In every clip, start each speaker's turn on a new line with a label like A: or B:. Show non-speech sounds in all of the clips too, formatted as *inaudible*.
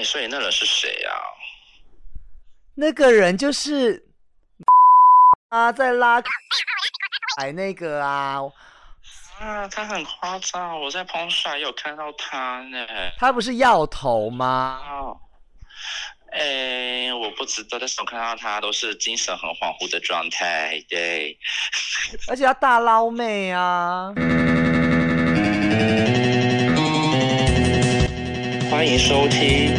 A: 哎，所以那人是谁呀？
B: 那个人就是 *laughs* 啊，在拉哎那个啊。
A: 啊，他很夸张，我在彭帅有看到他呢。
B: 他不是药头吗？
A: 哦，哎，我不知道，但是我看到他都是精神很恍惚的状态，对。
B: 而且要大捞妹啊！
A: 欢迎收听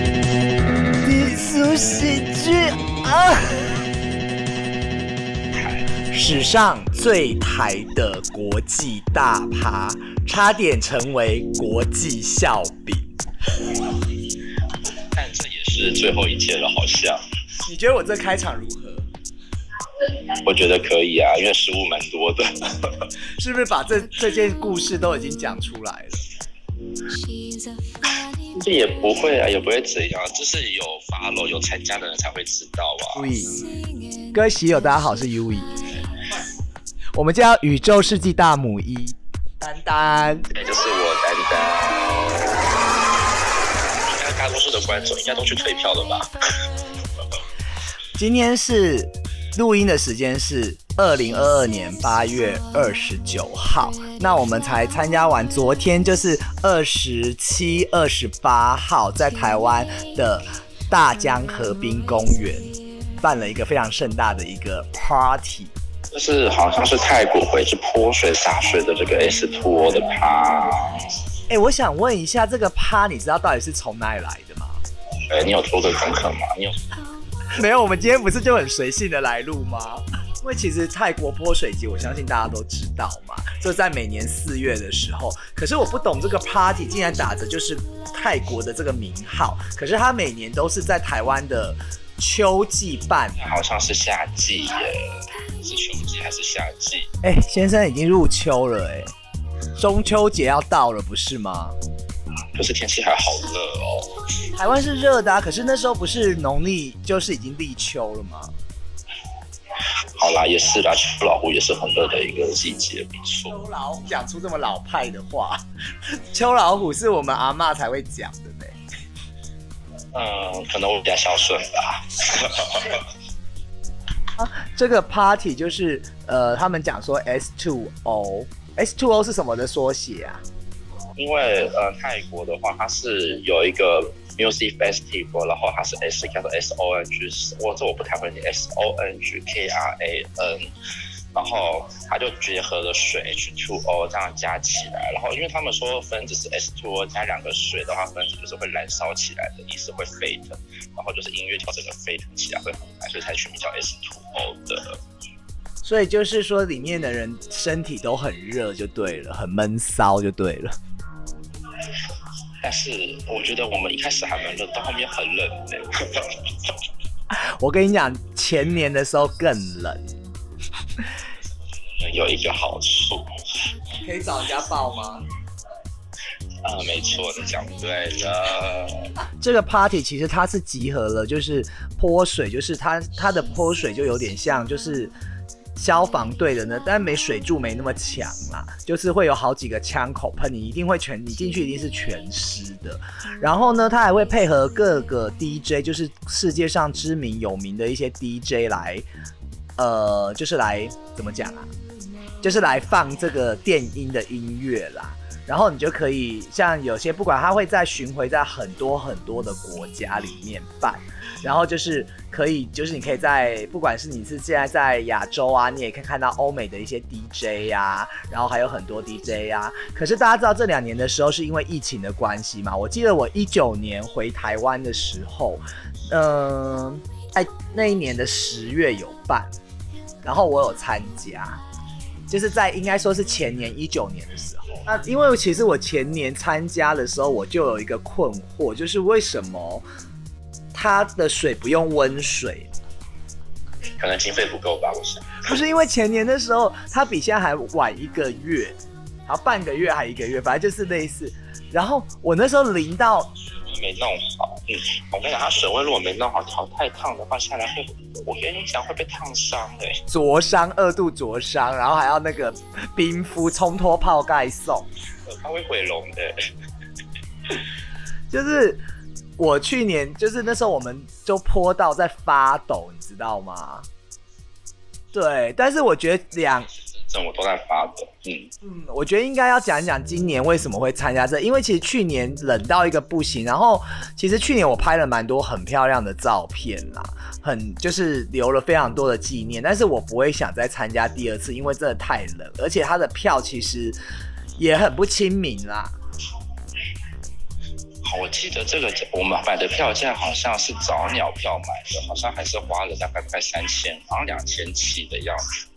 B: 喜剧啊！史上最台的国际大趴，差点成为国际笑柄。
A: 但这也是最后一届了，好像。
B: 你觉得我这开场如何？
A: 我觉得可以啊，因为失误蛮多的。*laughs*
B: 是不是把这这件故事都已经讲出来了？
A: 这也不会啊，也不会怎样，就是有发楼有参加的人才会知道啊。
B: 各位喜友，大家好，是 U E。我们叫宇宙世纪大母一丹丹，
A: 也就是我丹丹。应该大多数的观众应该都去退票了吧？*laughs*
B: 今天是录音的时间是二零二二年八月二十九号，那我们才参加完昨天就是二十七、二十八号在台湾的大江河滨公园办了一个非常盛大的一个 party。
A: 就是好像是泰国回去泼水洒水的这个 S Two 的趴。
B: 哎，我想问一下，这个趴你知道到底是从哪里来的吗？
A: 哎，你有做的功课吗？你有？
B: 没有，我们今天不是就很随性的来录吗？因为其实泰国泼水节，我相信大家都知道嘛，就在每年四月的时候。可是我不懂这个 party 竟然打着就是泰国的这个名号，可是它每年都是在台湾的。秋季办，
A: 好像是夏季耶，是秋季还是夏季？
B: 哎，先生已经入秋了哎，中秋节要到了不是吗？
A: 可是天气还好热哦。
B: 台湾是热的，可是那时候不是农历就是已经立秋了吗？
A: 好啦，也是啦，秋老虎也是很热的一个季节，没错。
B: 秋老虎讲出这么老派的话，秋老虎是我们阿妈才会讲的。
A: 嗯，可能我比较孝顺吧。
B: 啊，这个 party 就是呃，他们讲说 S two O，S two O 是什么的缩写啊？
A: 因为呃，泰国的话，它是有一个 music festival，然后它是 S 叫做 S O N G，我这我不太会念 S O N G K R A N。然后它就结合了水 H two O 这样加起来，然后因为他们说分子是 S2O O 加两个水的话，分子就是会燃烧起来的意思，会沸腾，然后就是音乐调整个沸腾起来会很快，所以才取名叫 S two O 的。
B: 所以就是说里面的人身体都很热就对了，很闷骚就对了。
A: 但是我觉得我们一开始还蛮热，到后面很冷的。*laughs*
B: 我跟你讲，前年的时候更冷。*laughs*
A: 有一个好处，
B: 可以找人家报吗？
A: 啊，没错，你讲对了。*laughs*
B: 这个 party 其实它是集合了，就是泼水，就是它它的泼水就有点像就是消防队的呢，但没水柱没那么强啦，就是会有好几个枪口喷你，一定会全你进去一定是全湿的。然后呢，它还会配合各个 DJ，就是世界上知名有名的一些 DJ 来。呃，就是来怎么讲啊？就是来放这个电音的音乐啦，然后你就可以像有些不管他会在巡回在很多很多的国家里面办，然后就是可以就是你可以在不管是你是现在在亚洲啊，你也可以看到欧美的一些 DJ 呀，然后还有很多 DJ 呀。可是大家知道这两年的时候是因为疫情的关系嘛？我记得我一九年回台湾的时候，嗯。哎，那一年的十月有办，然后我有参加，就是在应该说是前年一九年的时候。那因为其实我前年参加的时候，我就有一个困惑，就是为什么它的水不用温水？
A: 可能经费不够吧，我想。
B: 不是因为前年的时候，它比现在还晚一个月，然后半个月还一个月，反正就是类似。然后我那时候淋到。
A: 没弄好，嗯，我跟你讲，它水温如果没弄好，调太烫的话，下来会，我跟你讲会被烫伤的，
B: 灼伤，二度灼伤，然后还要那个冰敷，冲脱泡盖送，
A: 它会毁容的，*laughs*
B: 就是我去年就是那时候我们就泼到在发抖，你知道吗？对，但是我觉得两。
A: 我都在发抖，嗯
B: 嗯，我觉得应该要讲一讲今年为什么会参加这，因为其实去年冷到一个不行，然后其实去年我拍了蛮多很漂亮的照片啦，很就是留了非常多的纪念，但是我不会想再参加第二次，因为真的太冷，而且它的票其实也很不亲民啦。
A: 好，我记得这个我们买的票价好像是早鸟票买的，好像还是花了大概快三千，好像两千七的样子。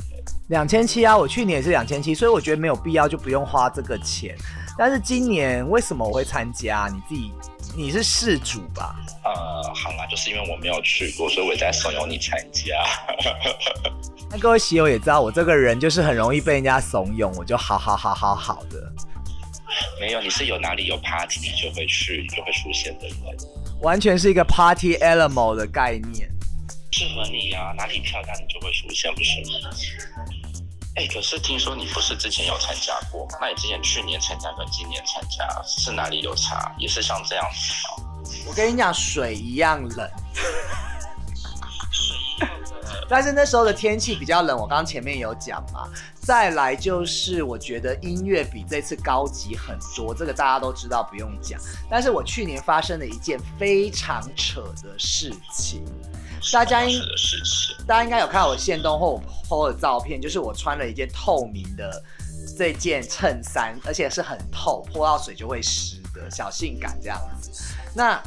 B: 两千七啊！我去年也是两千七，所以我觉得没有必要就不用花这个钱。但是今年为什么我会参加？你自己你是事主吧？
A: 呃，好啦，就是因为我没有去过，所以我在怂恿你参加。
B: 那各位喜友也知道，我这个人就是很容易被人家怂恿，我就好好好好好的。
A: 没有，你是有哪里有 party 你就会去，就会出现的人。
B: 完全是一个 party animal 的概念。
A: 适合你呀，哪里漂亮你就会出现，不是吗？哎，可是听说你不是之前有参加过？那你之前去年参加跟今年参加是哪里有差？也是像这样子吗？
B: 我跟你讲，水一样冷。但是那时候的天气比较冷，我刚刚前面有讲嘛。再来就是，我觉得音乐比这次高级很多，这个大家都知道，不用讲。但是我去年发生了一件非常扯的事情。大家应大家应该有看到我现动或我 PO 的照片，就是我穿了一件透明的这件衬衫，而且是很透，泼到水就会湿的小性感这样子。那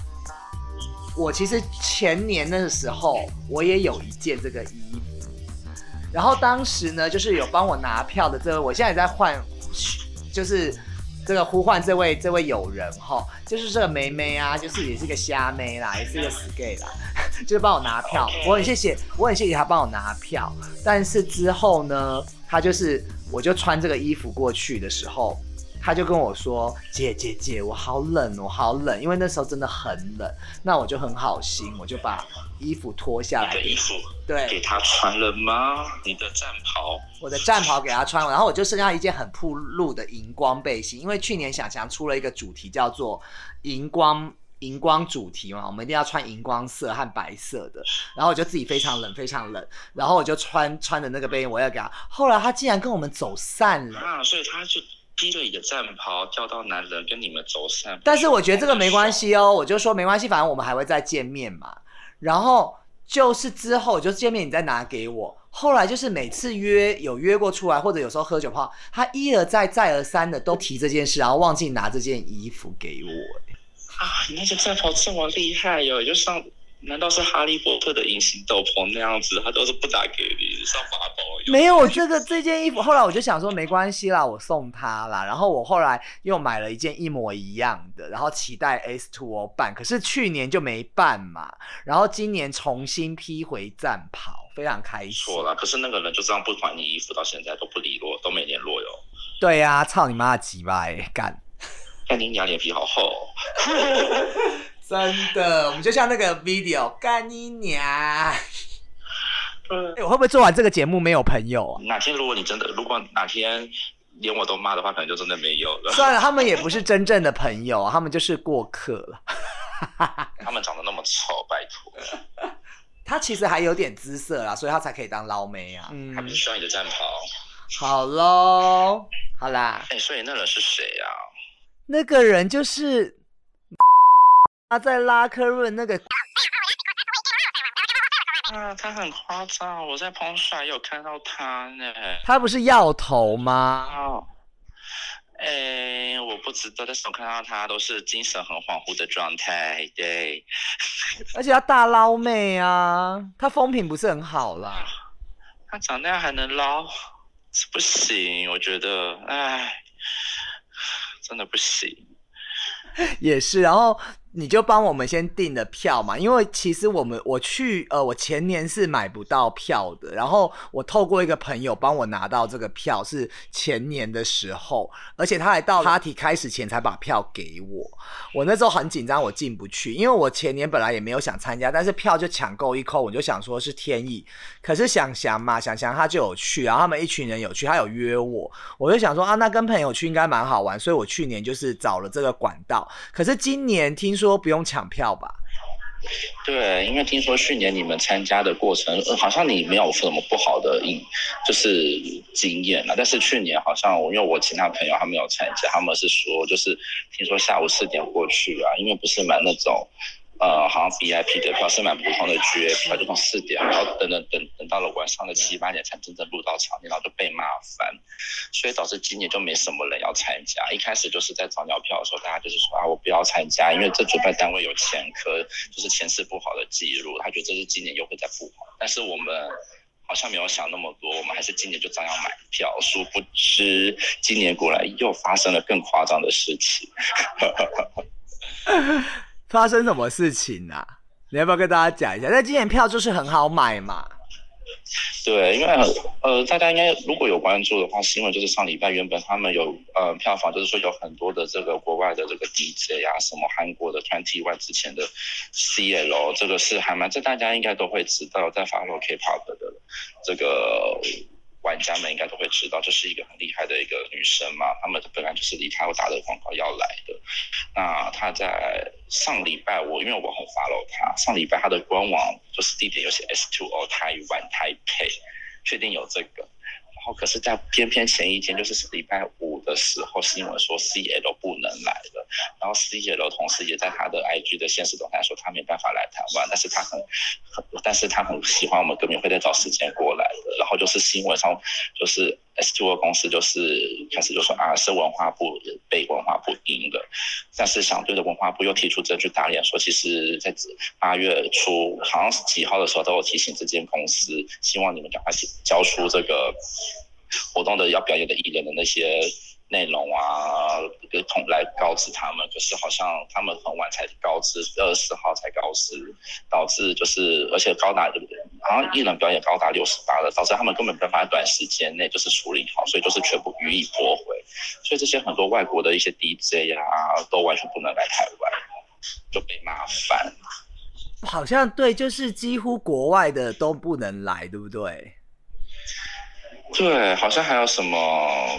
B: 我其实前年那个时候我也有一件这个衣服，然后当时呢就是有帮我拿票的这位，我现在也在换，就是。这个呼唤这位这位友人哈，就是这个梅梅啊，就是也是个虾妹啦，也是个死 gay 啦，就是帮我拿票，我很谢谢，我很谢谢他帮我拿票。但是之后呢，他就是我就穿这个衣服过去的时候。他就跟我说：“姐姐姐，我好冷，我好冷，因为那时候真的很冷。那我就很好心，我就把衣服脱下来。
A: 衣服
B: 对，
A: 给他穿了吗？你的战袍，
B: 我的战袍给他穿了，然后我就剩下一件很铺路的荧光背心，因为去年小强出了一个主题叫做荧光荧光主题嘛，我们一定要穿荧光色和白色的。然后我就自己非常冷，非常冷，然后我就穿穿的那个背心，我要给他。后来他竟然跟我们走散了
A: 啊，所以他就。”披着你的战袍，跳到男人跟你们走散。
B: 但是我觉得这个没关系哦，我就说没关系，反正我们还会再见面嘛。然后就是之后就见面，你再拿给我。后来就是每次约有约过出来，或者有时候喝酒泡，他一而再再而三的都提这件事，然后忘记拿这件衣服给我。
A: 啊，你那件战袍这么厉害哟，就上。难道是哈利波特的隐形斗篷那样子？他都是不打给你上法宝？
B: 没有，我这个这件衣服，后来我就想说没关系啦，我送他啦。然后我后来又买了一件一模一样的，然后期待 S Two O 办，可是去年就没办嘛。然后今年重新披回战袍，非常开心。
A: 错了，可是那个人就这样不还你衣服，到现在都不理落，都没联络哟。
B: 对呀，操你妈的鸡巴干！
A: 看你娘脸皮好厚。*laughs*
B: 真的，我们就像那个 video，干你娘！*laughs* 嗯，我会不会做完这个节目没有朋友啊？
A: 哪天如果你真的，如果哪天连我都骂的话，可能就真的没有了。
B: 算了，他们也不是真正的朋友，他们就是过客了。*laughs*
A: 他们长得那么丑，拜托。*laughs*
B: 他其实还有点姿色啦，所以他才可以当捞妹啊。
A: 嗯，他不是需要你的战袍。
B: 好喽，好啦。
A: 哎，所以那人是谁呀？
B: 那个人就是。他在拉科润那个，*laughs*
A: 啊，他很夸张，我在彭帅有看到他呢。
B: 他不是药头吗？
A: 哦，哎，我不知道，但是我看到他都是精神很恍惚的状态，对。*laughs*
B: 而且他大捞妹啊，他风评不是很好啦。
A: 他长那样还能捞，是不行，我觉得，哎，真的不行。*laughs*
B: 也是，然后。你就帮我们先订了票嘛，因为其实我们我去呃，我前年是买不到票的，然后我透过一个朋友帮我拿到这个票，是前年的时候，而且他还到 party 开始前才把票给我。我那时候很紧张，我进不去，因为我前年本来也没有想参加，但是票就抢购一空，我就想说是天意。可是想想嘛，想想他就有去，然后他们一群人有去，他有约我，我就想说啊，那跟朋友去应该蛮好玩，所以我去年就是找了这个管道。可是今年听。说不用抢票吧？
A: 对，因为听说去年你们参加的过程，呃，好像你没有什么不好的印，就是经验了。但是去年好像我，因为我其他朋友他没有参加，他们是说，就是听说下午四点过去啊，因为不是买那种。呃，好像 VIP 的票是蛮普通的 GA 票，就从四点，然后等等等等到了晚上的七八点才真正入到场地，然后就被骂翻，所以导致今年就没什么人要参加。一开始就是在早鸟票的时候，大家就是说啊，我不要参加，因为这主办单位有前科，就是前世不好的记录，他觉得这是今年又会再不好。但是我们好像没有想那么多，我们还是今年就照样买票。殊不知，今年果然又发生了更夸张的事情。*laughs*
B: 发生什么事情啊？你要不要跟大家讲一下？那今年票就是很好买嘛。
A: 对，因为呃，大家应该如果有关注的话，新闻就是上礼拜原本他们有呃票房，就是说有很多的这个国外的这个 DJ 呀，什么韩国的 Twenty One 之前的 CL，这个是还蛮这大家应该都会知道，在网络 K-pop 的这个。玩家们应该都会知道，这是一个很厉害的一个女生嘛。他们本来就是离开我打的广告要来的。那她在上礼拜，我因为我很 follow 她，上礼拜她的官网就是地点有写 S2O O 台湾台北，确定有这个。可是，在偏偏前一天，就是礼拜五的时候，新闻说 CL 不能来了。然后 CL 同时也在他的 IG 的现实动态说他没办法来台湾，但是他很很，但是他很喜欢我们歌迷，会再找时间过来的。然后就是新闻上就是 S two 公司就是开始就说啊，是文化部被文化部赢了。但是相对的，文化部又提出证据打脸，说其实在八月初好像是几号的时候都有提醒这间公司，希望你们赶快交出这个。活动的要表演的艺人的那些内容啊，跟同来告知他们，可是好像他们很晚才告知，二十号才告知，导致就是而且高达对不对好像艺人表演高达六十八了，导致他们根本没办法在短时间内就是处理好，所以就是全部予以驳回。所以这些很多外国的一些 DJ 啊，都完全不能来台湾，就被骂翻。
B: 好像对，就是几乎国外的都不能来，对不对？
A: 对，好像还有什么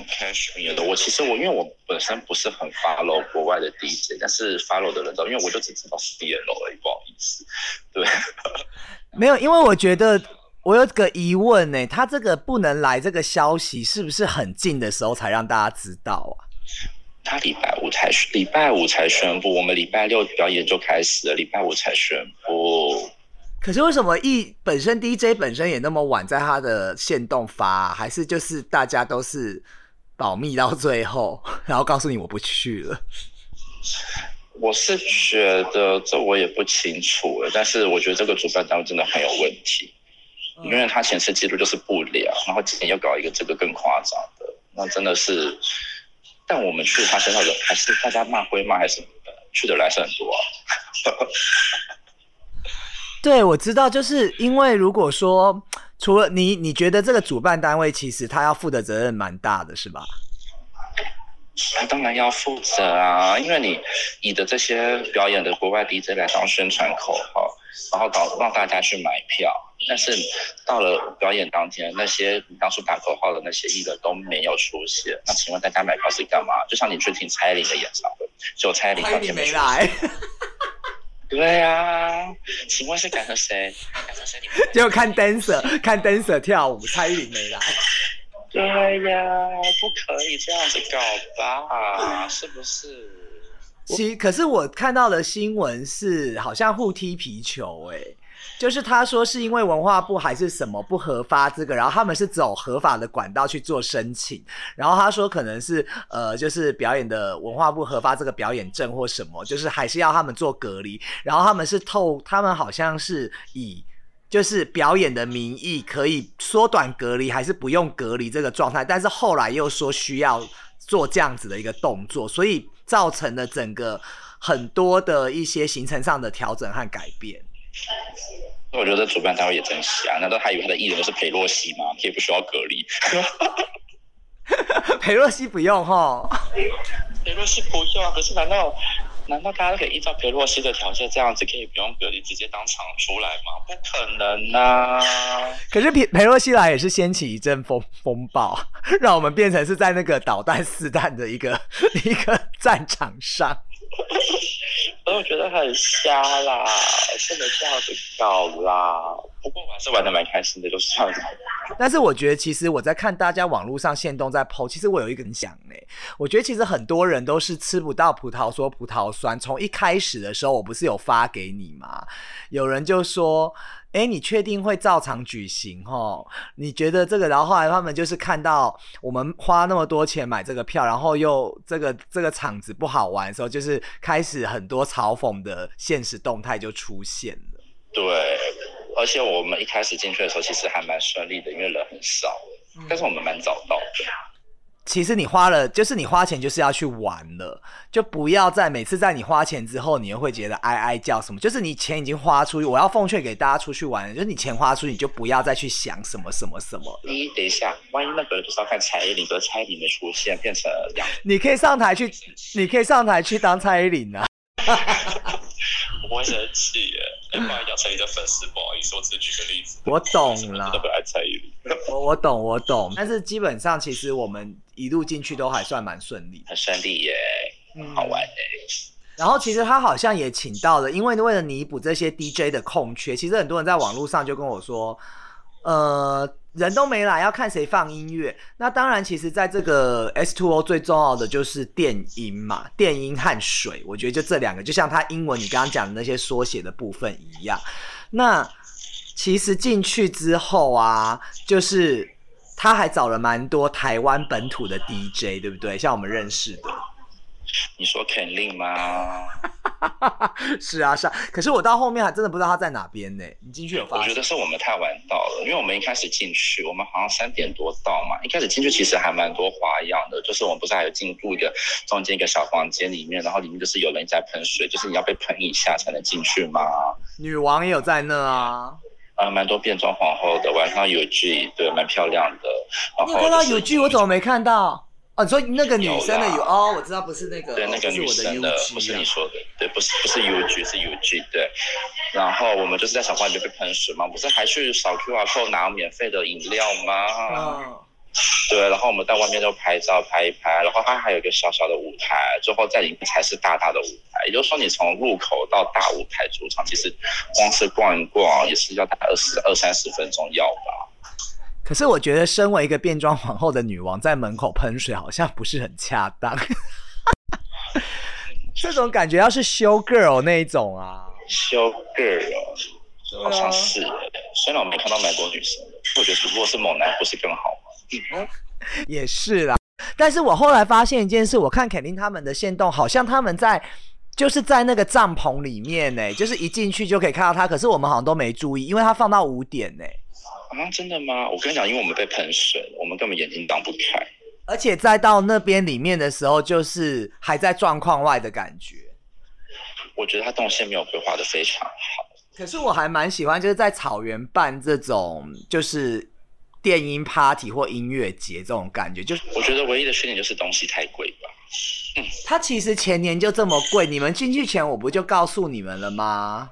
A: Cashmere 的。我其实我因为我本身不是很 follow 国外的 DJ，但是 follow 的人都因为我就只知道 CLO 而已，不好意思。对，
B: 没有，因为我觉得我有个疑问呢，他这个不能来这个消息是不是很近的时候才让大家知道啊？
A: 他礼拜五才礼拜五才宣布，我们礼拜六表演就开始了，礼拜五才宣布。
B: 可是为什么一本身 DJ 本身也那么晚在他的线动发，还是就是大家都是保密到最后，然后告诉你我不去了？
A: 我是觉得这我也不清楚了，但是我觉得这个主办单位真的很有问题，因为他前次记录就是不良，然后今年又搞一个这个更夸张的，那真的是，但我们去他身上人还是大家骂归骂，还是去的人是很多。*laughs*
B: 对，我知道，就是因为如果说除了你，你觉得这个主办单位其实他要负的责任蛮大的，是吧？
A: 他当然要负责啊，因为你你的这些表演的国外 DJ 来当宣传口号，然后导让大家去买票，但是到了表演当天，那些你当初打口号的那些艺人都没有出现，那请问大家买票是干嘛？就像你去听蔡依林的演唱会，就蔡依林当天没
B: 来。*laughs*
A: 对啊，请问是赶上谁？赶上谁？*laughs*
B: 就看 dancer，看 dancer 跳舞，蔡依林没来。
A: 对呀，不可以这样子搞吧？是不是？
B: 其可是我看到的新闻是，好像互踢皮球，哎。就是他说是因为文化部还是什么不核发这个，然后他们是走合法的管道去做申请，然后他说可能是呃就是表演的文化部核发这个表演证或什么，就是还是要他们做隔离，然后他们是透他们好像是以就是表演的名义可以缩短隔离还是不用隔离这个状态，但是后来又说需要做这样子的一个动作，所以造成了整个很多的一些行程上的调整和改变。
A: 我觉得主办单位也真瞎，难道他以为他的艺人都是裴洛西吗？可以不需要隔离？*laughs*
B: 裴洛西不用哈，
A: 裴洛西不用啊。可是难道难道大家都可以依照裴洛西的条件这样子可以不用隔离，直接当场出来吗？不可能啊！
B: 可是裴裴洛西来也是掀起一阵风风暴，让我们变成是在那个导弹四弹的一个一个战场上。*laughs*
A: 所以我觉得很瞎啦，不能这样子搞啦。不过我还是玩的蛮开心的，就算了。*laughs*
B: 但是我觉得，其实我在看大家网络上现动在剖，其实我有一个想呢，我觉得其实很多人都是吃不到葡萄说葡萄酸。从一开始的时候，我不是有发给你吗？有人就说：“哎，你确定会照常举行？哦？你觉得这个？”然后后来他们就是看到我们花那么多钱买这个票，然后又这个这个场子不好玩的时候，就是开始很多嘲讽的现实动态就出现了。
A: 对。而且我们一开始进去的时候，其实还蛮顺利的，因为人很少。但是我们蛮早到的。
B: 其实你花了，就是你花钱就是要去玩了，就不要在每次在你花钱之后，你又会觉得哀哀叫什么。就是你钱已经花出去，我要奉劝给大家出去玩，就是你钱花出去，你就不要再去想什么什么什么。
A: 你等一下，万一那个人就是要看蔡依林，可蔡依林的出现，变成两，
B: 你可以上台去，你可以上台去当蔡依林啊。*laughs*
A: 我不会生气耶，不然杨丞琳的粉丝不好意思，我只是举个例子。
B: 我懂了，
A: 爱蔡依林。*laughs*
B: 我我懂我懂，但是基本上其实我们一路进去都还算蛮顺利，
A: 很顺利耶，好玩耶。
B: 然后其实他好像也请到了，因为为了弥补这些 DJ 的空缺，其实很多人在网络上就跟我说，呃。人都没来，要看谁放音乐。那当然，其实在这个 S Two O 最重要的就是电音嘛，电音和水，我觉得就这两个，就像他英文你刚刚讲的那些缩写的部分一样。那其实进去之后啊，就是他还找了蛮多台湾本土的 DJ，对不对？像我们认识的。
A: 你说肯定吗？*laughs*
B: 是啊，是啊。可是我到后面还真的不知道他在哪边呢。你进去有发
A: 现？我觉得是我们太晚到了，因为我们一开始进去，我们好像三点多到嘛。一开始进去其实还蛮多花样的，就是我们不是还有进入一个中间一个小房间里面，然后里面就是有人在喷水，就是你要被喷一下才能进去嘛？
B: 女王也有在那啊。
A: 啊，蛮多变装皇后的，晚上有剧，对，蛮漂亮的。
B: 你看到有剧，我怎么没看到？哦，你说那个女生的有哦，我知道不是那个，
A: 对，那个女生的不是你说的，对，不是不是 U G 是 U G 对，然后我们就是在小花里面被喷水嘛，不是还去扫 Q R code 拿免费的饮料吗？嗯，对，然后我们在外面就拍照拍一拍，然后它还有一个小小的舞台，最后在里面才是大大的舞台，也就是说你从入口到大舞台主场，其实光是逛一逛也是要大概二十二三十分钟要吧。
B: 可是我觉得，身为一个变装皇后的女王，在门口喷水好像不是很恰当。*laughs* 这种感觉要是 show girl 那一种啊
A: ，show girl 好像是。虽然我没看到蛮多女生，我觉得如果是猛男，不是更好吗？
B: 也是啦。但是我后来发现一件事，我看肯定他们的线动，好像他们在就是在那个帐篷里面呢，就是一进去就可以看到他。可是我们好像都没注意，因为他放到五点呢。
A: 啊，真的吗？我跟你讲，因为我们被喷水了，我们根本眼睛挡不开。
B: 而且再到那边里面的时候，就是还在状况外的感觉。
A: 我觉得他动线没有规划的非常好。
B: 可是我还蛮喜欢，就是在草原办这种就是电音 party 或音乐节这种感觉。就是
A: 我觉得唯一的缺点就是东西太贵吧。
B: 嗯，它其实前年就这么贵，你们进去前我不就告诉你们了吗？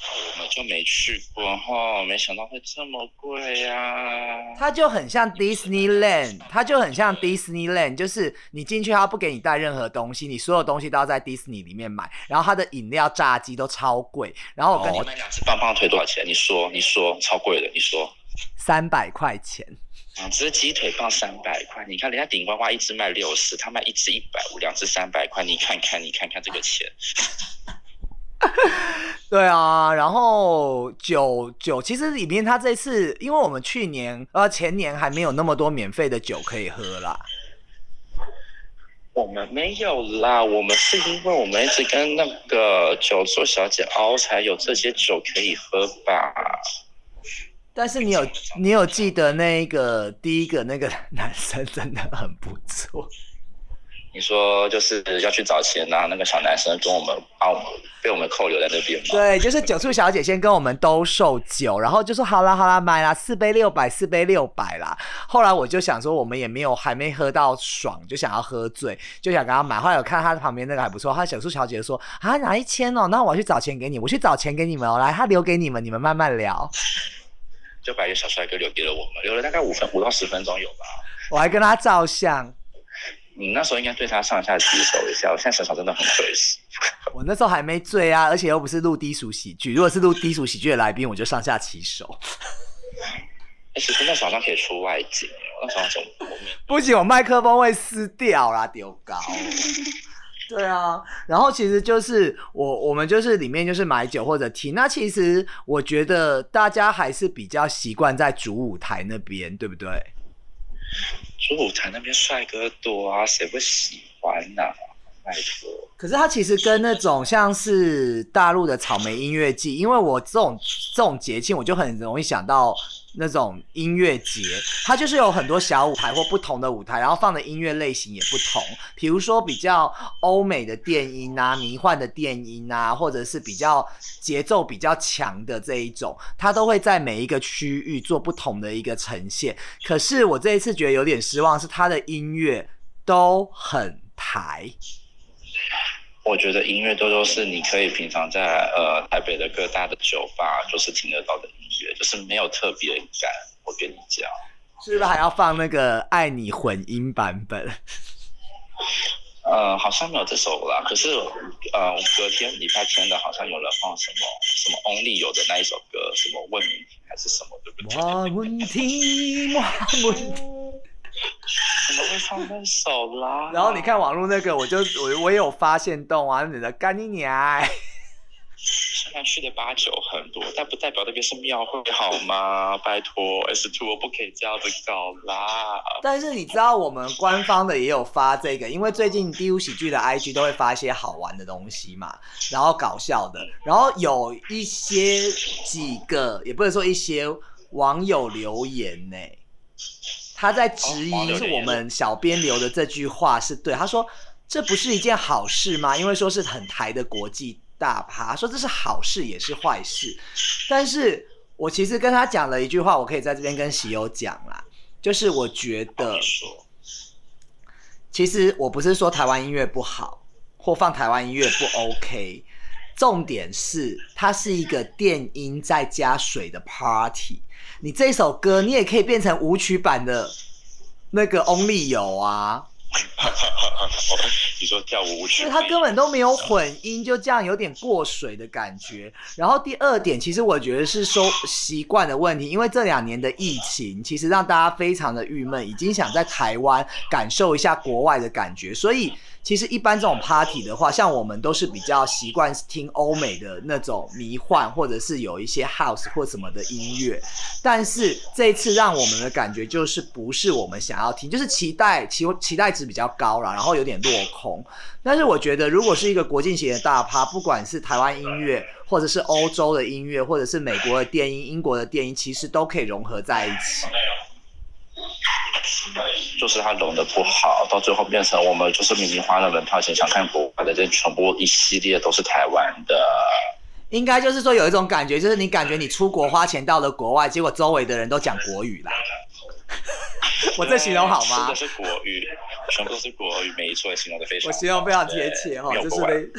A: 我们就没去过哈，没想到会这么贵呀！
B: 它就很像 Disneyland，它就很像 Disneyland，就是你进去，它不给你带任何东西，你所有东西都要在 Disney 里面买。然后它的饮料、炸鸡都超贵。然后我跟你
A: 们两只棒棒腿多少钱？你说，你说超贵的，你说
B: 三百块钱。
A: 两只鸡腿棒三百块，你看人家顶呱呱一只卖六十，他卖一只一百五，两只三百块，你看看，你看看这个钱。*laughs*
B: 对啊，然后酒酒其实里面他这次，因为我们去年呃前年还没有那么多免费的酒可以喝啦。
A: 我们没有啦，我们是因为我们一直跟那个酒桌小姐熬，才有这些酒可以喝吧。
B: 但是你有你有记得那个第一个那个男生真的很不错。
A: 你说就是要去找钱呐？那个小男生跟我们把我们被我们扣留在那边吗？
B: 对，就是酒醋小姐先跟我们兜售酒，然后就说好啦好啦，买啦，四杯六百，四杯六百啦。后来我就想说，我们也没有还没喝到爽，就想要喝醉，就想跟他买。后来我看他旁边那个还不错，他酒醋小姐说啊拿一千哦，那我去找钱给你，我去找钱给你们哦，来他留给你们，你们慢慢聊。
A: 就把一个小帅哥留给了我们，留了大概五分五到十分钟有吧。
B: 我还跟他照相。
A: 你那时候应该对他上下其手一下，我现在想想真的很可惜。*laughs*
B: 我那时候还没醉啊，而且又不是录低俗喜剧。如果是录低俗喜剧的来宾，我就上下其手。
A: 哎，其实那时候好像可以出外景，那时候怎么
B: 不行，我麦克风会撕掉啦，丢高。*laughs* 对啊，然后其实就是我我们就是里面就是买酒或者听。那其实我觉得大家还是比较习惯在主舞台那边，对不对？
A: 主舞台那边帅哥多啊，谁不喜欢呢？拜托。
B: 可是他其实跟那种像是大陆的草莓音乐季，因为我这种这种节庆，我就很容易想到那种音乐节，它就是有很多小舞台或不同的舞台，然后放的音乐类型也不同。比如说比较欧美的电音啊，迷幻的电音啊，或者是比较节奏比较强的这一种，它都会在每一个区域做不同的一个呈现。可是我这一次觉得有点失望，是它的音乐都很台。
A: 我觉得音乐都都是你可以平常在呃台北的各大的酒吧就是听得到的就是没有特别感。我跟你讲，
B: 是不是还要放那个爱你混音版本？
A: 呃，好像没有这首啦。可是呃，隔天礼拜天的，好像有人放什么什么 Only 有的那一首歌，什么问你还是什么，对不对？
B: 问题，问题。
A: 怎么会放那首啦？
B: 然后你看网络那个，我就我我也有发现动啊，你的干你娘！
A: 虽然去的八九很多，但不代表那边是庙会好吗？*laughs* 拜托，S Two 我不可以这样子搞啦。*laughs*
B: 但是你知道我们官方的也有发这个，因为最近 DU 喜剧的 IG 都会发一些好玩的东西嘛，然后搞笑的，然后有一些几个，也不能说一些网友留言呢。他在质疑是我们小编留的这句话是对，他说这不是一件好事吗？因为说是很台的国际大趴，说这是好事也是坏事。但是我其实跟他讲了一句话，我可以在这边跟喜友讲啦，就是我觉得，其实我不是说台湾音乐不好或放台湾音乐不 OK，重点是它是一个电音再加水的 party。你这首歌，你也可以变成舞曲版的那个 Only 有啊。
A: 你说跳舞舞曲，
B: 它根本都没有混音，就这样有点过水的感觉。然后第二点，其实我觉得是收习惯的问题，因为这两年的疫情，其实让大家非常的郁闷，已经想在台湾感受一下国外的感觉，所以。其实一般这种 party 的话，像我们都是比较习惯听欧美的那种迷幻，或者是有一些 house 或什么的音乐。但是这一次让我们的感觉就是不是我们想要听，就是期待期期待值比较高了，然后有点落空。但是我觉得，如果是一个国际型的大趴，不管是台湾音乐，或者是欧洲的音乐，或者是美国的电音、英国的电音，其实都可以融合在一起。
A: 就是它融的不好，到最后变成我们就是明明花了门票钱想看国外的，这全部一系列都是台湾的。
B: 应该就是说有一种感觉，就是你感觉你出国花钱到了国外，结果周围的人都讲国语啦。*laughs* 我这形容好吗？
A: 都是国语，全部都是国语，没错，形容的非常。
B: 我形容非常贴切哈，就是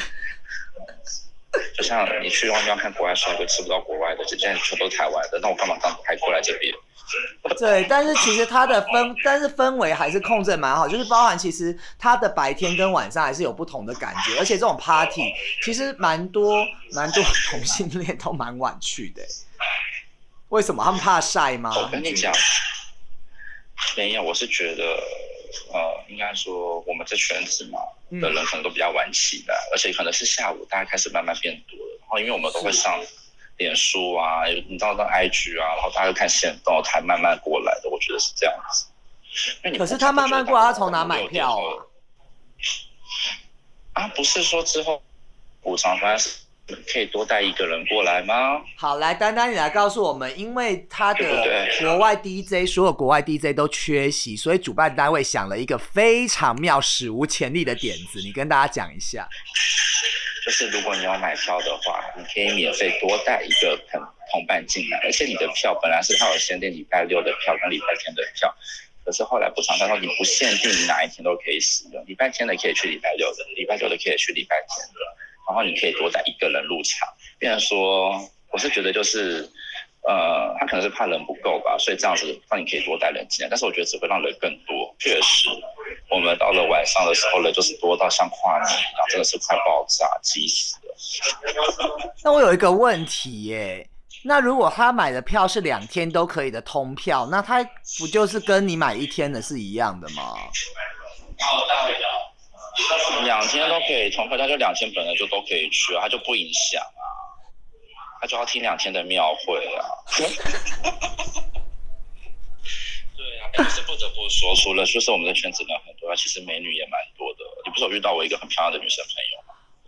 A: 就像你去外面看国外帅哥，吃不到国外的，这现在全都是台湾的，那我干嘛刚还过来这边？*laughs*
B: 对，但是其实它的氛，但是氛围还是控制蛮好，就是包含其实它的白天跟晚上还是有不同的感觉，而且这种 party 其实蛮多蛮多同性恋都蛮晚去的，为什么？他们怕晒吗？
A: 我跟你讲，没有，我是觉得，呃，应该说我们这圈子嘛的人可能都比较晚起的，而且可能是下午大家开始慢慢变多了，然后因为我们都会上。脸书啊，你知道那 IG 啊，然后大家看线动才慢慢过来的，我觉得是这样子。
B: 可是他慢慢过来，他从哪买票啊？
A: 啊，不是说之后补偿方是可以多带一个人过来吗？
B: 好，来丹丹，你来告诉我们，因为他的国外 DJ，所有国外 DJ 都缺席，所以主办单位想了一个非常妙、史无前例的点子，你跟大家讲一下。
A: 就是如果你要买票的话，你可以免费多带一个同同伴进来，而且你的票本来是他有限定礼拜六的票跟礼拜天的票，可是后来补偿他说你不限定哪一天都可以使用，礼拜天的可以去礼拜六的，礼拜六的可以去礼拜天的，然后你可以多带一个人入场。变成说，我是觉得就是，呃，他可能是怕人不够吧，所以这样子让你可以多带人进来，但是我觉得只会让人更多，确实。我们到了晚上的时候人就是多到像跨年一样，真的是快爆炸，急死了。
B: 那我有一个问题耶，那如果他买的票是两天都可以的通票，那他不就是跟你买一天的是一样的吗？*laughs*
A: 两天都可以从合家就两天本来就都可以去啊，他就不影响啊，他就要听两天的庙会啊。*laughs* 对啊，但是不得不说，除了就是我们的圈子人很多，其实美女也蛮多的。你不是有遇到我一个很漂亮的女生朋友吗？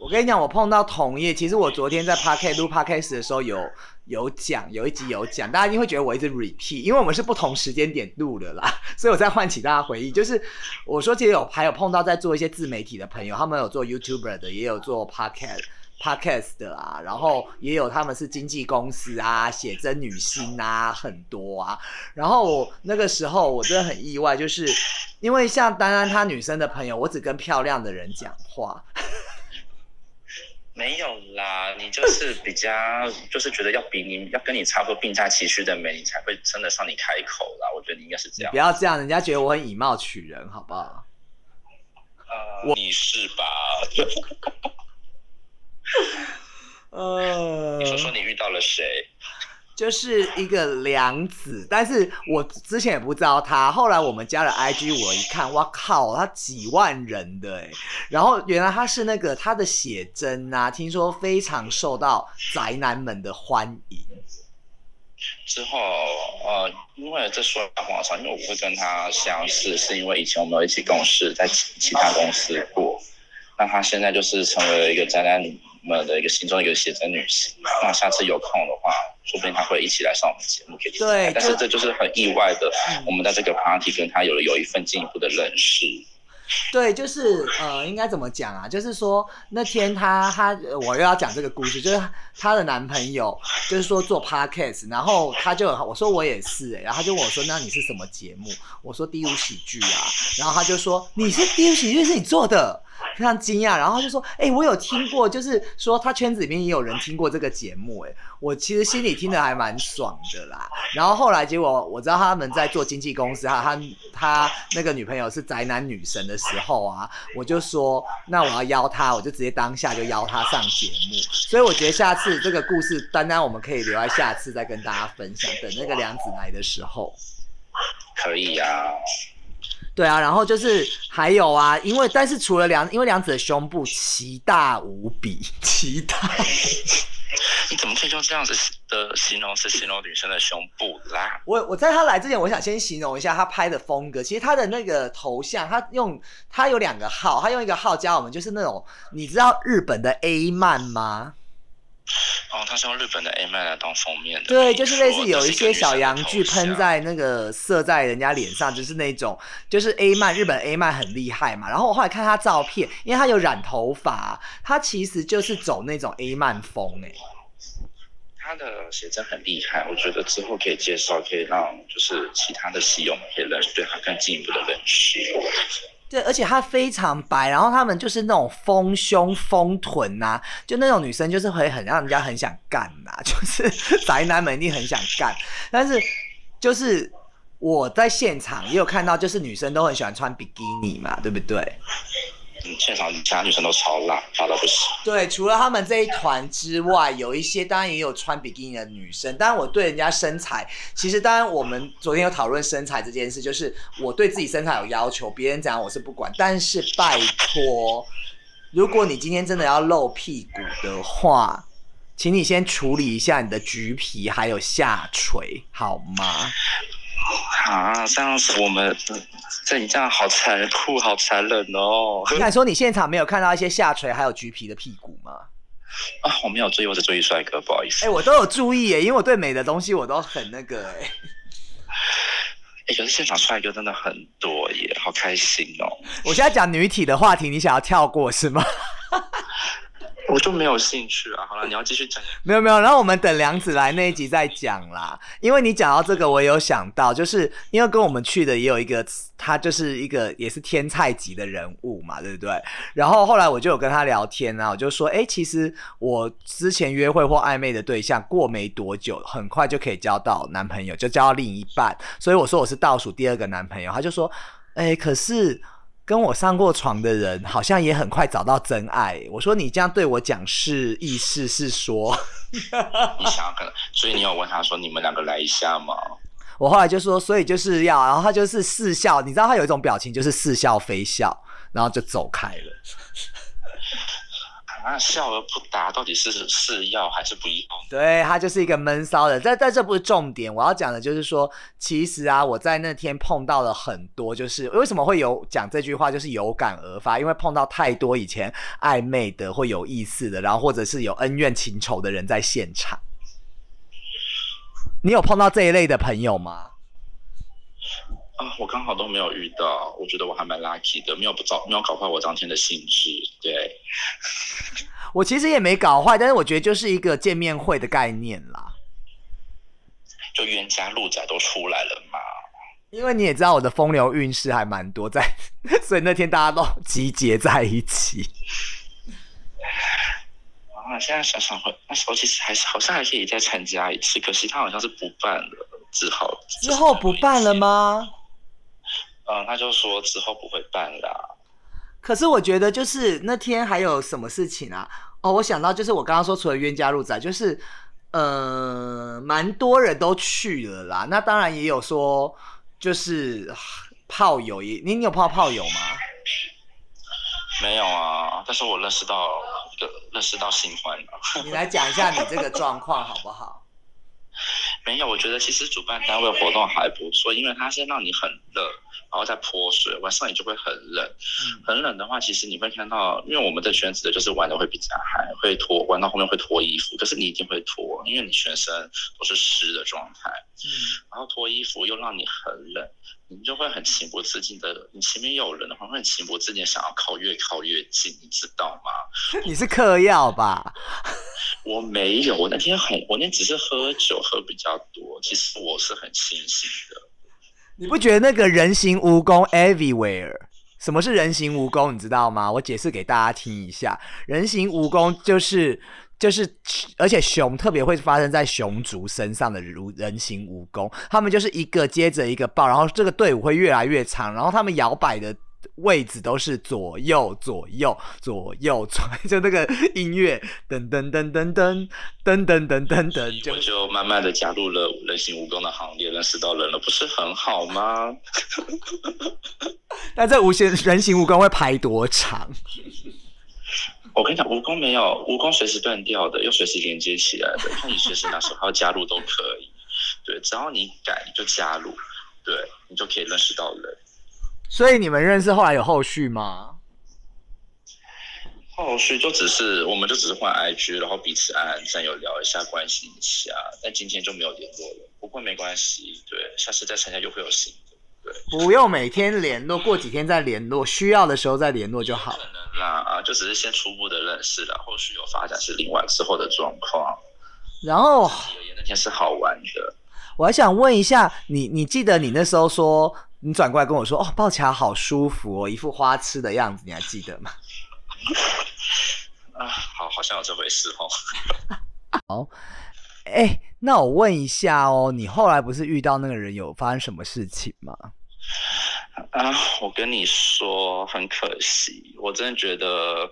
B: 我跟你讲，我碰到同业，其实我昨天在 Park 录 Podcast 的时候有有讲，有一集有讲，大家一定会觉得我一直 repeat，因为我们是不同时间点录的啦，*laughs* 所以我在唤起大家回忆。就是我说，其实有还有碰到在做一些自媒体的朋友，他们有做 YouTuber 的，也有做 Podcast。Podcast 的啊，然后也有他们是经纪公司啊，写真女星啊，很多啊。然后我那个时候我真的很意外，就是因为像丹丹她女生的朋友，我只跟漂亮的人讲话。
A: 没有啦，你就是比较就是觉得要比你要跟你差不多并驾齐驱的美，你才会称得上你开口啦。我觉得你应该是这样。
B: 不要这样，人家觉得我很以貌取人，好不好？
A: 呃，你是吧？呃，你说说你遇到了谁？
B: 就是一个梁子，但是我之前也不知道他，后来我们加了 IG，我一看，哇靠，他几万人的哎，然后原来他是那个他的写真啊，听说非常受到宅男们的欢迎。
A: 之后，呃，因为这说来话长，因为我会跟他相识，是因为以前我们有一起共事，在其其他公司过，那他现在就是成为了一个宅男女。们的一个心中一个写真女星，那下次有空的话，说不定她会一起来上我们节目，可以对。但是这就是很意外的，我们在这个 party 跟她有了有一份进一步的认识。
B: 对，就是呃，应该怎么讲啊？就是说那天她她我又要讲这个故事，就是她的男朋友就是说做 podcast，然后他就我说我也是哎，然后他就问我说那你是什么节目？我说第五喜剧啊，然后他就说你是第五喜剧是你做的。非常惊讶，然后就说：“哎，我有听过，就是说他圈子里面也有人听过这个节目。哎，我其实心里听的还蛮爽的啦。然后后来结果我知道他们在做经纪公司，他他他那个女朋友是宅男女神的时候啊，我就说那我要邀他，我就直接当下就邀他上节目。所以我觉得下次这个故事单单我们可以留在下次再跟大家分享，等那个梁子来的时候，
A: 可以呀。”
B: 对啊，然后就是还有啊，因为但是除了梁，因为梁子的胸部奇大无比，*laughs* 奇大。*laughs*
A: 你怎么可以用这样子的形容词形容女生的胸部啦？
B: 我我在他来之前，我想先形容一下他拍的风格。其实他的那个头像，他用他有两个号，他用一个号加我们，就是那种你知道日本的 A 漫吗？
A: 哦，他是用日本的 A 漫来当封面的。
B: 对，就是类似有一些小洋剧喷在那个射在人家脸上，就是那种，就是 A 漫，日本 A 漫很厉害嘛。然后我后来看他照片，因为他有染头发，他其实就是走那种 A 漫风哎。
A: 他的写真很厉害，我觉得之后可以介绍，可以让就是其他的戏友们可以认识，对他更进一步的认识。
B: 对，而且她非常白，然后她们就是那种丰胸丰臀呐，就那种女生就是会很让人家很想干呐，*laughs* 就是宅男们一定很想干。但是就是我在现场也有看到，就是女生都很喜欢穿比基尼嘛，对不对？
A: 现场其他女生都超辣，辣到不行。
B: 对，除了他们这一团之外，有一些当然也有穿比基尼的女生。当然，我对人家身材，其实当然我们昨天有讨论身材这件事，就是我对自己身材有要求，别人怎样我是不管。但是拜托，如果你今天真的要露屁股的话，请你先处理一下你的橘皮还有下垂，好吗？
A: 啊，这样子我们。这你这样好残酷，好残忍哦！*laughs*
B: 你敢说你现场没有看到一些下垂还有橘皮的屁股吗？
A: 啊，我没有注意，我是注意帅哥，不好意思。
B: 哎，我都有注意耶，因为我对美的东西我都很那个哎。*laughs*
A: 哎，可是现场帅哥真的很多耶，好开心哦！
B: 我现在讲女体的话题，你想要跳过是吗？*laughs*
A: 我就没有兴趣啊。好了，你要继续讲。
B: 没有没有，然后我们等梁子来那一集再讲啦。因为你讲到这个，我有想到，就是因为跟我们去的也有一个，他就是一个也是天菜级的人物嘛，对不对？然后后来我就有跟他聊天啊，我就说，哎，其实我之前约会或暧昧的对象，过没多久，很快就可以交到男朋友，就交到另一半。所以我说我是倒数第二个男朋友。他就说，哎，可是。跟我上过床的人好像也很快找到真爱。我说你这样对我讲是意思是说，
A: 你想要跟，所以你有问他说你们两个来一下吗？
B: 我后来就说，所以就是要，然后他就是似笑，你知道他有一种表情就是似笑非笑，然后就走开了。
A: 啊，笑而不答，到底是是要还是不要？
B: 对他就是一个闷骚的，但但这不是重点。我要讲的就是说，其实啊，我在那天碰到了很多，就是为什么会有讲这句话，就是有感而发，因为碰到太多以前暧昧的或有意思的，然后或者是有恩怨情仇的人在现场。你有碰到这一类的朋友吗？
A: 啊，我刚好都没有遇到，我觉得我还蛮 lucky 的，没有不早，没有搞坏我当天的兴致。对，*laughs*
B: 我其实也没搞坏，但是我觉得就是一个见面会的概念啦。
A: 就冤家路窄都出来了嘛。
B: 因为你也知道我的风流韵事还蛮多在，*laughs* 所以那天大家都集结在一起。
A: 啊，现在想想会，那时候其实还是好像还可以再参加一次，可惜他好像是不办了，只好
B: 之后不办了吗？
A: 呃，他就说之后不会办了。
B: 可是我觉得就是那天还有什么事情啊？哦，我想到就是我刚刚说除了冤家路窄，就是呃，蛮多人都去了啦。那当然也有说就是炮友也，你你有泡炮友吗？
A: 没有啊，但是我认识到的认识到新欢了。
B: 你来讲一下你这个状况好不好？
A: 没有，我觉得其实主办单位活动还不错，因为它先让你很热。然后再泼水，晚上你就会很冷。很冷的话，其实你会看到，因为我们的圈子的就是玩的会比较嗨，会脱，玩到后面会脱衣服。可是你一定会脱，因为你全身都是湿的状态。嗯。然后脱衣服又让你很冷，你就会很情不自禁的，你前面有人的话，会很情不自禁想要靠越靠越近，你知道吗？*laughs*
B: 你是嗑药吧？*laughs*
A: 我没有，我那天很，我那天只是喝酒喝比较多，其实我是很清醒的。
B: 你不觉得那个人形蜈蚣 everywhere？什么是人形蜈蚣？你知道吗？我解释给大家听一下。人形蜈蚣就是就是，而且熊特别会发生在熊族身上的如人形蜈蚣，他们就是一个接着一个爆，然后这个队伍会越来越长，然后他们摇摆的。位置都是左右左右左右左，就那个音乐噔噔噔噔噔噔噔噔噔噔，
A: 我就慢慢的加入了人形蜈蚣的行列，认识到人了，不是很好吗？*laughs*
B: 那这无形人形蜈蚣会排多长？
A: 我跟你讲，蜈蚣没有蜈蚣随时断掉的，又随时连接起来的，看你随时哪时候要加入都可以。*laughs* 对，只要你敢就加入，对你就可以认识到人。
B: 所以你们认识后来有后续吗？
A: 后续就只是，我们就只是换 IG，然后彼此暗暗战友聊一下，关心一下。但今天就没有联络了。不过没关系，对，下次再参加就会有新
B: 不用每天联络，过几天再联络，需要的时候再联络就好。
A: 可能啦，啊，就只是先初步的认识了，后续有发展是另外之后的状况。
B: 然后，
A: 那天是好玩的。
B: 我还想问一下，你你记得你那时候说？你转过来跟我说：“哦，抱起来好舒服哦，一副花痴的样子，你还记得吗？” *laughs*
A: 啊，好，好像有这回事哦。*laughs* *laughs*
B: 好，哎，那我问一下哦，你后来不是遇到那个人有发生什么事情吗？
A: 啊，我跟你说，很可惜，我真的觉得。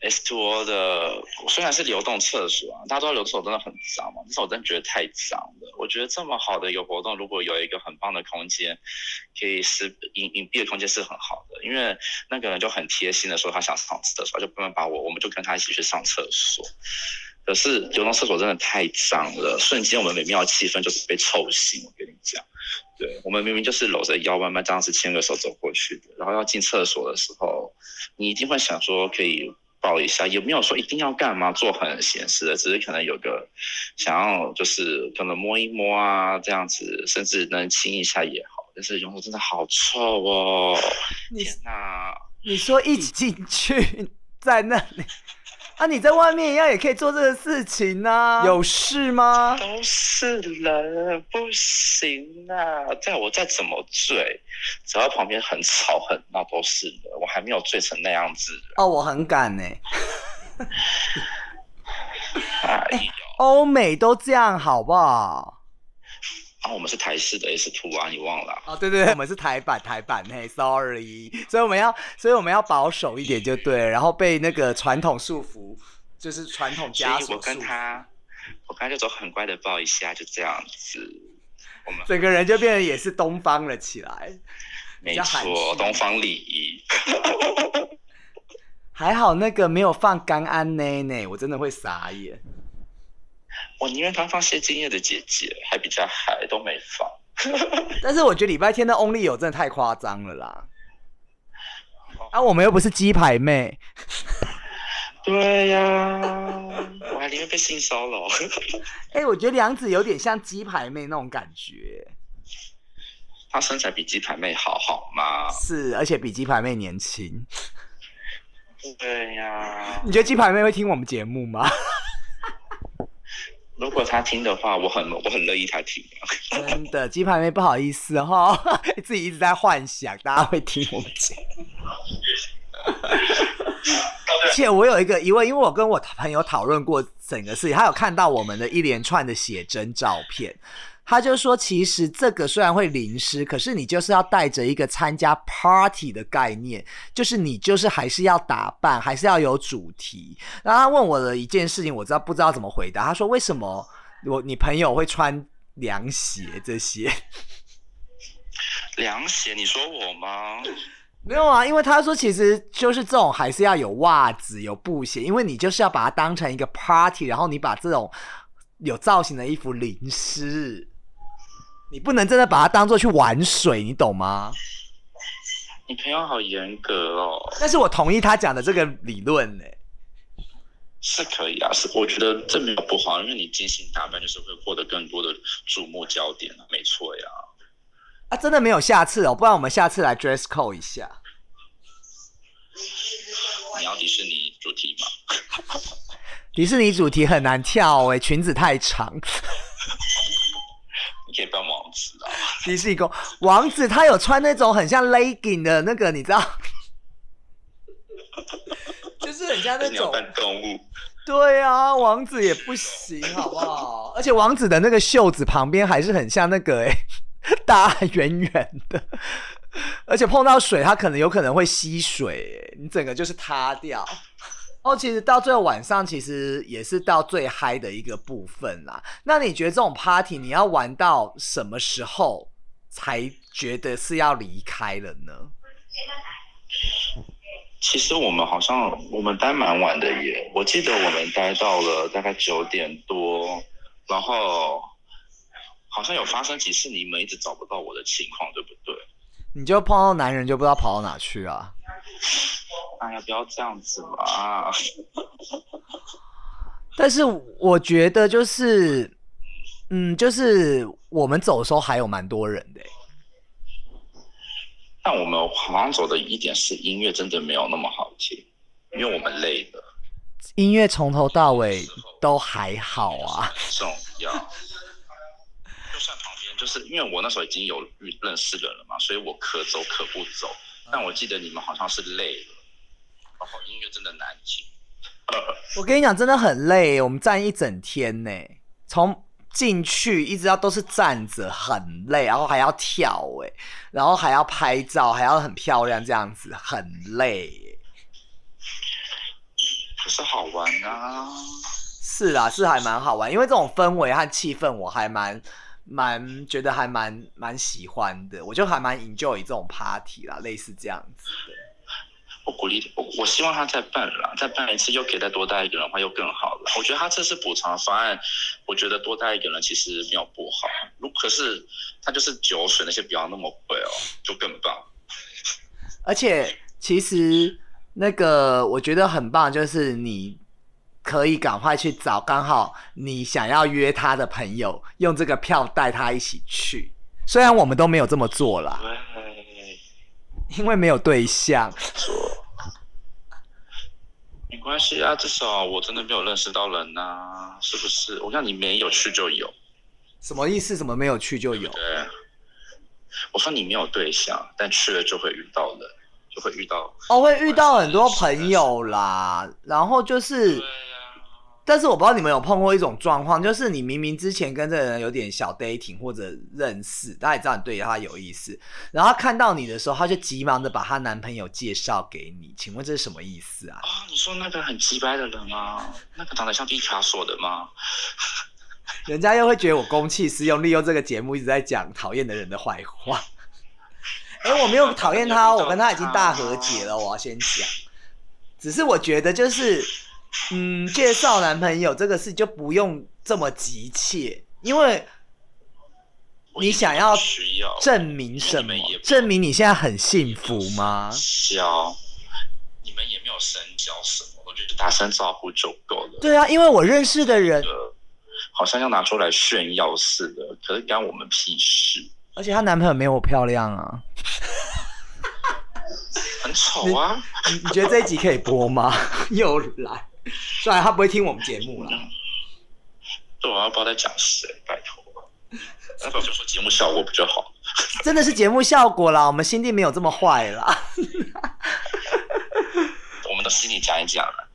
A: S two 的虽然是流动厕所啊，大家知道流动厕所真的很脏嘛，但是我真的觉得太脏了。我觉得这么好的一个活动，如果有一个很棒的空间，可以是隐隐蔽的空间是很好的。因为那个人就很贴心的说他想上厕所，就不能把我，我们就跟他一起去上厕所。可是流动厕所真的太脏了，瞬间我们美妙气氛就是被臭醒。我跟你讲，对我们明明就是搂着腰慢慢这样子牵个手走过去的，然后要进厕所的时候，你一定会想说可以。抱一下，也没有说一定要干嘛，做很闲事的，只是可能有个想要，就是可能摸一摸啊，这样子，甚至能亲一下也好。但是用的真的好臭哦！天哪！
B: 你说一起进去，*laughs* 在那里。啊，你在外面一样也可以做这个事情啊，有事吗？
A: 都是人，不行啊！在我再怎么醉，只要旁边很吵很闹，都是人。我还没有醉成那样子。
B: 哦，我很敢 *laughs* 呢。哎，欧美都这样好不好？
A: 啊，我们是台式的 S Two 啊，你忘了？
B: 哦，对对对，我们是台版台版，嘿，sorry，所以我们要，所以我们要保守一点就对，然后被那个传统束缚，就是传统枷锁
A: 所以我跟他，我跟他就走很乖的抱一下，就这样子。我们
B: 整个人就变得也是东方了起来，比
A: 没错，东方礼仪。*laughs*
B: 还好那个没有放干安呢呢，我真的会傻眼。
A: 我宁愿他放谢金燕的姐姐，还比较嗨，都没放。*laughs*
B: 但是我觉得礼拜天的 Only 有真的太夸张了啦。啊，我们又不是鸡排妹，*laughs*
A: 对呀、我还宁愿被性骚扰。*laughs*
B: 哎、我觉得梁子有点像鸡排妹那种感觉，
A: 她身材比鸡排妹好，好吗？
B: 是，而且比鸡排妹年轻。
A: 对呀、
B: 你觉得鸡排妹会听我们节目吗？
A: 如果他听的话，我很我很乐意他听。
B: 真的，鸡排妹不好意思哈、*laughs* 自己一直在幻想大家会听我们讲。*laughs* 而且我有一个疑问，因为我跟我朋友讨论过整个事情，他有看到我们的一连串的写真照片，他就说，其实这个虽然会淋湿，可是你就是要带着一个参加 party 的概念，就是你就是还是要打扮，还是要有主题。然后他问我的一件事情，我知道不知道怎么回答，他说为什么我你朋友会穿凉鞋这些？*laughs*
A: 凉鞋，你说我吗？
B: 没有啊，因为他说其实就是这种还是要有袜子、有布鞋，因为你就是要把它当成一个 party，然后你把这种有造型的衣服淋湿，你不能真的把它当做去玩水，你懂吗？
A: 你朋友好严格哦。
B: 但是我同意他讲的这个理论呢、
A: 是可以啊，是我觉得这没有不好，因为你精心打扮就是会获得更多的瞩目焦点啊，没错呀。
B: 啊，真的没有下次哦，不然我们下次来 dress code 一下。
A: 你要迪士尼主题吗？*laughs*
B: 迪士尼主题很难跳哎、裙子太长。
A: 你可以扮 *laughs* 王子啊。
B: 迪士尼公王子他有穿那种很像 legging 的那个，你知道，*laughs* 就是很像那种。
A: 扮动物，
B: 对啊，王子也不行，好不好？而且王子的那个袖子旁边还是很像那个哎、*laughs* 大圆圆的，而且碰到水，它可能有可能会吸水、欸，你整个就是塌掉。哦，其实到最后晚上，其实也是到最嗨的一个部分啦。那你觉得这种 party 你要玩到什么时候才觉得是要离开了呢？
A: 其实我们好像我们待蛮晚的耶，我记得我们待到了大概九点多，然后好像有发生几次你们一直找不到我的情况，对不对？
B: 你就碰到男人就不知道跑到哪去啊？
A: 哎呀，不要这样子嘛！*laughs*
B: 但是我觉得就是，嗯，就是我们走的时候还有蛮多人的欸、
A: 但我们好像走的一点是音乐真的没有那么好听，因为我们累了。
B: 音乐从头到尾都还好啊。
A: 很重要。就算旁边，就是因为我那时候已经有遇认识人了嘛，所以我可走可不走。但我记得你们好像是累了，然后音乐真的难听。
B: 我跟你讲，真的很累，我们站一整天呢，从进去一直到都是站着，很累，然后还要跳哎，然后还要拍照，还要很漂亮，这样子很累欸。
A: 可是好玩啊！
B: 是啊，是还蛮好玩，因为这种氛围和气氛，我还蛮蛮觉得还蛮蛮喜欢的，我就还蛮 enjoy 这种 party 啦，类似这样子的。
A: 我鼓励我，我希望他再办啦，再办一次又可以再多带一个人的话，又更好了。我觉得他这次补偿方案，我觉得多带一个人其实没有不好。如可是他就是酒水那些不要那么贵哦，就更棒。
B: 而且其实那个我觉得很棒，就是你可以赶快去找刚好你想要约他的朋友，用这个票带他一起去。虽然我们都没有这么做啦，因为没有对象。
A: 没关系啊，至少我真的没有认识到人呐、是不是？我看你没有去就有，
B: 什么意思？怎么没有去就有？
A: 对。我说你没有对象，但去了就会遇到人，就会遇到。
B: 哦，会遇到很多朋友啦，然后就是但是我不知道你们有碰过一种状况，就是你明明之前跟这个人有点小 dating 或者认识，大家也知道你对他有意思，然后看到你的时候，他就急忙的把她男朋友介绍给你，请问这是什么意思啊？
A: 啊，你说那个很鸡掰的人吗？那个长得像毕卡索的吗？
B: 人家又会觉得我公器私用，利用这个节目一直在讲讨厌的人的坏话。*laughs* 哎、我没有讨厌他哦，我跟他已经大和解了，我要先讲。只是我觉得就是，嗯，介绍男朋友这个事就不用这么急切，因为你想要证明什么证明你现在很幸福吗？
A: 交，你们也没有深交什么，我觉得打声招呼就够了。
B: 对啊，因为我认识的人，
A: 呃，好像要拿出来炫耀似的，可是干我们屁事，
B: 而且她男朋友没有我漂亮啊。
A: 很丑啊。
B: 你你觉得这一集可以播吗？*laughs* 又来，算了，他不会听我们节目啦。
A: 对啊，不知道在讲谁，拜托。那不就说节目效果比较好？
B: 真的是节目效果啦，我们心地没有这么坏啦。*laughs*
A: 我们都心里讲一讲了。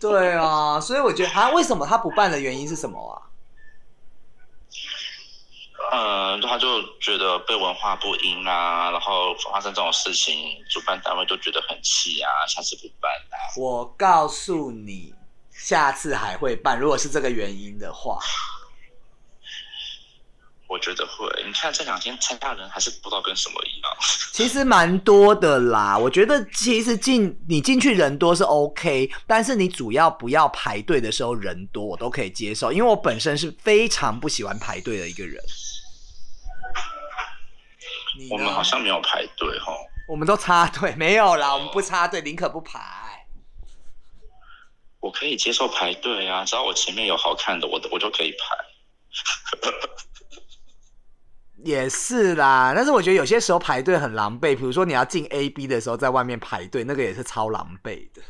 B: 对啊，所以我觉得他为什么他不办的原因是什么啊？
A: 嗯，他就觉得被文化不应啊，然后发生这种事情，主办单位就觉得很气啊，下次不办啊。
B: 我告诉你，下次还会办。如果是这个原因的话，*sighs*
A: 我觉得会。你看这两天参加人还是不知道跟什么一样。*laughs*
B: 其实蛮多的啦。我觉得其实进你进去人多是 OK，但是你主要不要排队的时候人多，我都可以接受，因为我本身是非常不喜欢排队的一个人。
A: 我们好像没有排队哈。
B: 我们都插队，没有啦，我们不插队，宁可不排。
A: 我可以接受排队啊，只要我前面有好看的，我我就可以排。*laughs*
B: 也是啦，但是我觉得有些时候排队很狼狈，比如说你要进 A、B 的时候，在外面排队，那个也是超狼狈的。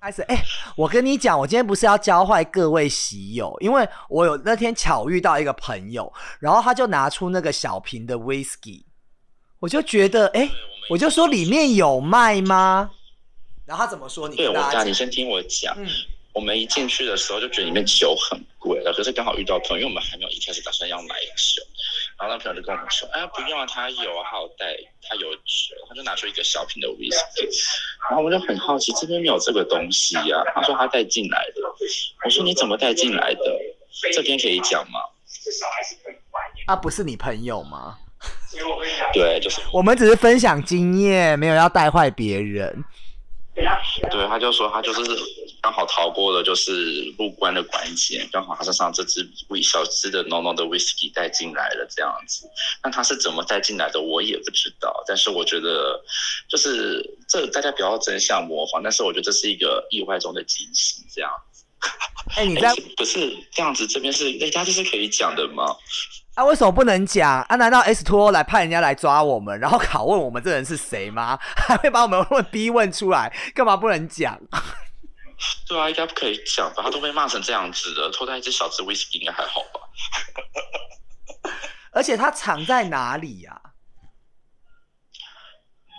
B: 开始，哎、我跟你讲，我今天不是要教坏各位喜友，因为我有那天巧遇到一个朋友，然后他就拿出那个小瓶的 whisky，我就觉得，哎、我就说里面有卖吗？然后他怎么说？你
A: 对我讲，你先听我讲。
B: 嗯，
A: 我们一进去的时候就觉得里面酒很贵了，可是刚好遇到朋友，因为我们还没有一开始打算要买酒，然后那朋友就跟我们说：“哎，不用啊，他有啊，他有带，他有酒。”他就拿出一个小瓶的 whisky，然后我就很好奇，这边没有这个东西呀、他说他带进来的，我说你怎么带进来的？这边可以讲吗？
B: 啊，不是你朋友吗？
A: 对，就是
B: 我们只是分享经验，没有要带坏别人。
A: 对，他就说他就是刚好逃过了就是入关的关检，刚好他身上这支微小支的浓浓的 whisky 带进来了这样子。那他是怎么带进来的，我也不知道。但是我觉得就是这大家不要真相模仿，但是我觉得这是一个意外中的惊喜，这样。
B: 哎、你在
A: 哎不是这样子，这边是人家这是可以讲的吗？
B: 啊，为什么不能讲啊？难道 S 2 O 来派人家来抓我们，然后拷问我们这人是谁吗？*laughs* 还会把我们问逼问出来，干嘛不能讲？
A: 对啊，应该不可以讲吧？他都被骂成这样子了，偷带一只小只威士忌应该还好吧？*laughs*
B: 而且他藏在哪里呀、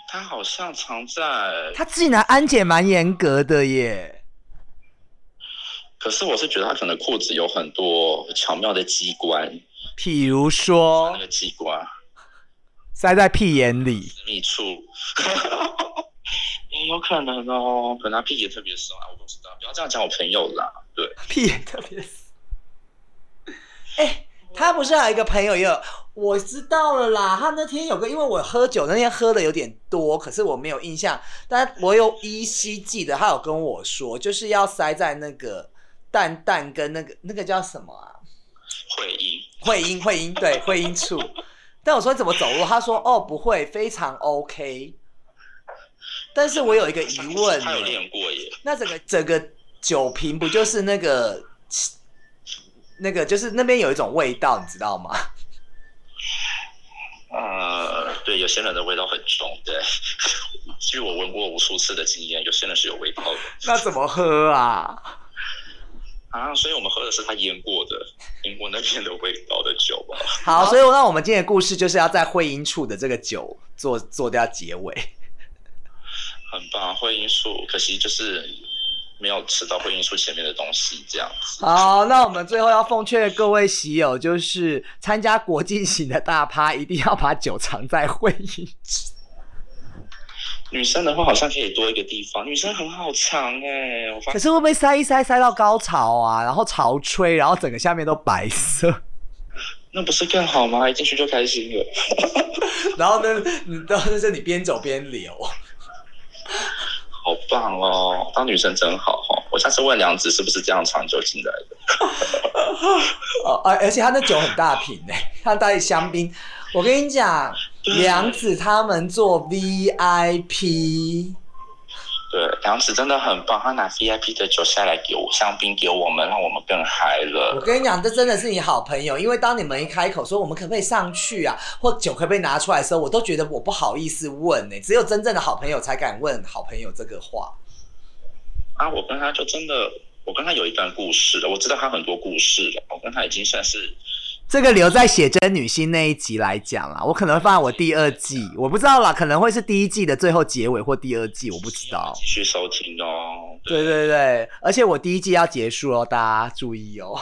A: 他好像藏在，
B: 他竟然安检蛮严格的耶。
A: 可是我是觉得他可能裤子有很多巧妙的机关，
B: 譬如说
A: 那个机关
B: 塞在屁眼里，
A: 私密处，也有可能哦，可能他屁眼特别深啊，我不知道。不要这样讲我朋友啦，对，
B: 屁眼特别死。哎、他不是还有一个朋友也有，我知道了啦。他那天有个，因为我喝酒那天喝的有点多，可是我没有印象，但我有依稀记得他有跟我说，就是要塞在那个蛋蛋跟那个那个叫什么啊？
A: 会阴，
B: 会阴会阴对会阴处。*laughs* 但我说你怎么走路？他说哦不会，非常 OK。但是我有一个疑问
A: 他有
B: 呢
A: 练过耶，
B: 那整个整个酒瓶不就是那个那个就是那边有一种味道，你知道吗？
A: 呃，对，有些人的味道很重，对，据我闻过无数次的经验，有些人是有味道的
B: 那怎么喝啊？
A: 啊，所以我们喝的是他腌过的，腌过那边的味道的酒吧。
B: 好，所以那我们今天的故事就是要在会阴处的这个酒做做掉结尾。
A: 很棒，会因素，可惜就是没有吃到会因素前面的东西这样子。*laughs*
B: 好，那我们最后要奉劝各位喜友，就是参加国际型的大趴，一定要把酒藏在会议室。*laughs*
A: 女生的话好像可以多一个地方，女生很好藏哎、我发
B: 可是会不会塞一塞塞到高潮啊？然后潮吹，然后整个下面都白色，*laughs*
A: 那不是更好吗？一进去就开心了。
B: 然后呢，你都是你边走边流。
A: 好棒哦，当女生真好哦！我下次问梁子是不是这样长久进来的？*laughs*
B: 哦，而而且他那酒很大瓶呢，*laughs* 他带香槟。我跟你讲，梁子他们做 VIP，
A: 对，梁子真的很棒，他拿 VIP 的酒下来给我香槟给我们，让我们更嗨了我。
B: 跟你讲，这真的是你好朋友，因为当你们一开口说我们可不可以上去啊，或酒可不可以拿出来的时候，我都觉得我不好意思问呢、只有真正的好朋友才敢问好朋友这个话。
A: 啊，我跟他就真的，我跟他有一段故事了，我知道他很多故事了，我跟他已经算是
B: 这个留在写真女星那一集来讲啦，我可能会放在我第二季，我不知道啦，可能会是第一季的最后结尾或第二季，我不知道。
A: 继续收听哦。
B: 对对对，而且我第一季要结束哦，大家注意哦。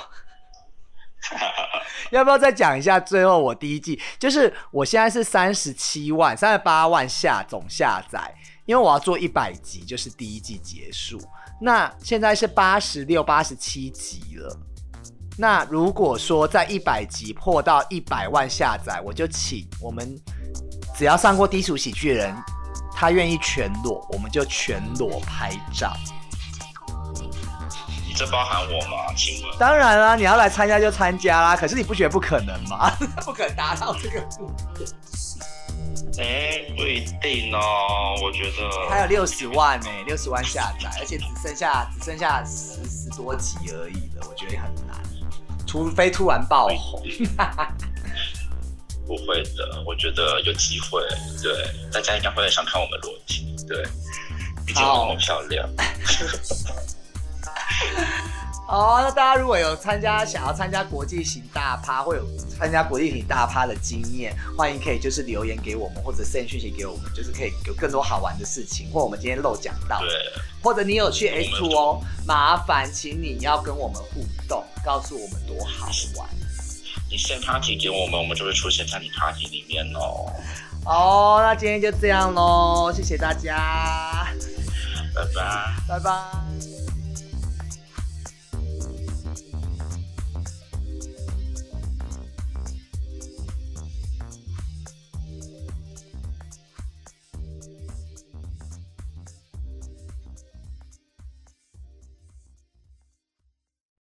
B: *laughs* 要不要再讲一下？最后我第一季就是我现在是三十七万、三十八万下总下载，因为我要做一百集，就是第一季结束。那现在是八十六、八十七集了。那如果说在一百集破到一百万下载，我就请我们只要上过低俗喜剧的人，他愿意全裸，我们就全裸拍照。
A: 你这包含我吗？请问？
B: 当然啦，你要来参加就参加啦。可是你不觉得不可能吗？*laughs* 不可能达到这个目标。
A: 哎，不一定哦，我觉得
B: 还有六十万呢、六十万下载，而且只剩下只剩下十十多集而已了，我觉得很难。除非突然爆红，*laughs*
A: 不会的，我觉得有机会，对，大家应该会很想看我们裸体，对，毕竟我那么漂亮。*laughs*
B: 哦，那大家如果有参加想要参加国际型大趴，或有参加国际型大趴的经验，欢迎可以就是留言给我们，或者 send 讯息给我们，就是可以有更多好玩的事情，或我们今天漏讲到，
A: 对，
B: 或者你有去 S Two 哦麻烦请你要跟我们互动，告诉我们多好玩。
A: 你 send party 给我们，我们就会出现在你 party 里面哦。
B: 哦，那今天就这样喽，谢谢大家，
A: 拜拜。
B: 拜拜。